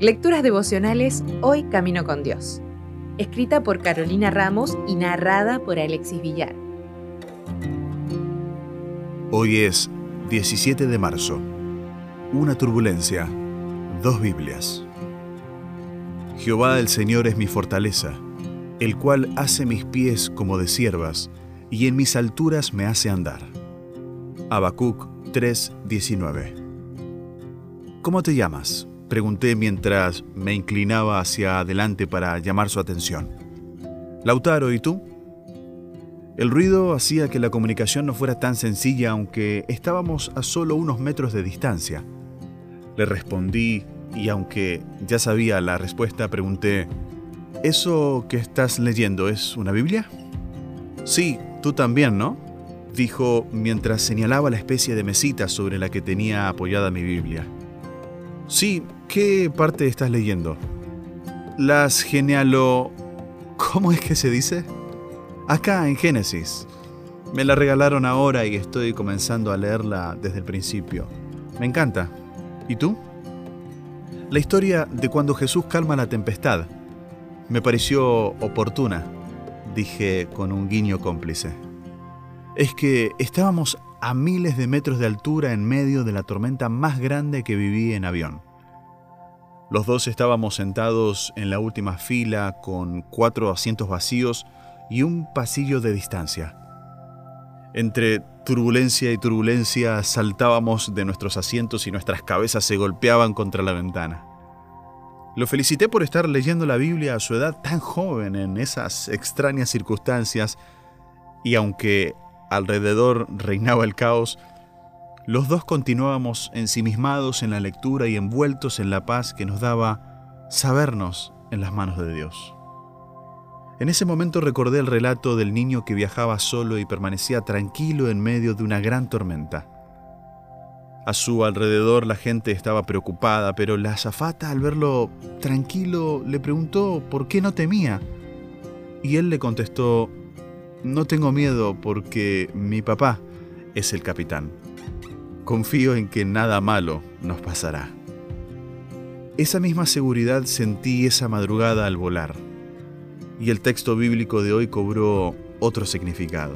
Lecturas devocionales Hoy Camino con Dios. Escrita por Carolina Ramos y narrada por Alexis Villar. Hoy es 17 de marzo. Una turbulencia. Dos Biblias. Jehová el Señor es mi fortaleza, el cual hace mis pies como de siervas, y en mis alturas me hace andar. Habacuc 3:19 ¿Cómo te llamas? Pregunté mientras me inclinaba hacia adelante para llamar su atención. Lautaro, ¿y tú? El ruido hacía que la comunicación no fuera tan sencilla aunque estábamos a solo unos metros de distancia. Le respondí y aunque ya sabía la respuesta, pregunté, ¿eso que estás leyendo es una Biblia? Sí, tú también, ¿no? dijo mientras señalaba la especie de mesita sobre la que tenía apoyada mi Biblia. Sí, ¿qué parte estás leyendo? Las genealo... ¿Cómo es que se dice? Acá en Génesis. Me la regalaron ahora y estoy comenzando a leerla desde el principio. Me encanta. ¿Y tú? La historia de cuando Jesús calma la tempestad me pareció oportuna, dije con un guiño cómplice. Es que estábamos a miles de metros de altura en medio de la tormenta más grande que viví en avión. Los dos estábamos sentados en la última fila con cuatro asientos vacíos y un pasillo de distancia. Entre turbulencia y turbulencia saltábamos de nuestros asientos y nuestras cabezas se golpeaban contra la ventana. Lo felicité por estar leyendo la Biblia a su edad tan joven en esas extrañas circunstancias y aunque alrededor reinaba el caos, los dos continuábamos ensimismados en la lectura y envueltos en la paz que nos daba sabernos en las manos de Dios. En ese momento recordé el relato del niño que viajaba solo y permanecía tranquilo en medio de una gran tormenta. A su alrededor la gente estaba preocupada, pero la azafata al verlo tranquilo le preguntó por qué no temía. Y él le contestó, no tengo miedo porque mi papá es el capitán. Confío en que nada malo nos pasará. Esa misma seguridad sentí esa madrugada al volar. Y el texto bíblico de hoy cobró otro significado.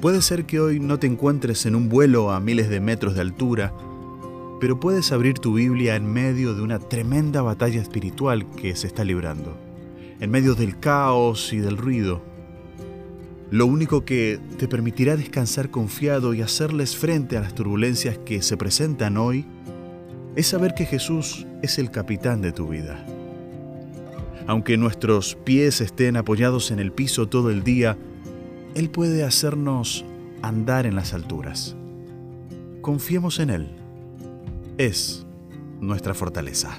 Puede ser que hoy no te encuentres en un vuelo a miles de metros de altura, pero puedes abrir tu Biblia en medio de una tremenda batalla espiritual que se está librando, en medio del caos y del ruido, lo único que te permitirá descansar confiado y hacerles frente a las turbulencias que se presentan hoy es saber que Jesús es el capitán de tu vida. Aunque nuestros pies estén apoyados en el piso todo el día, Él puede hacernos andar en las alturas. Confiemos en Él. Es nuestra fortaleza.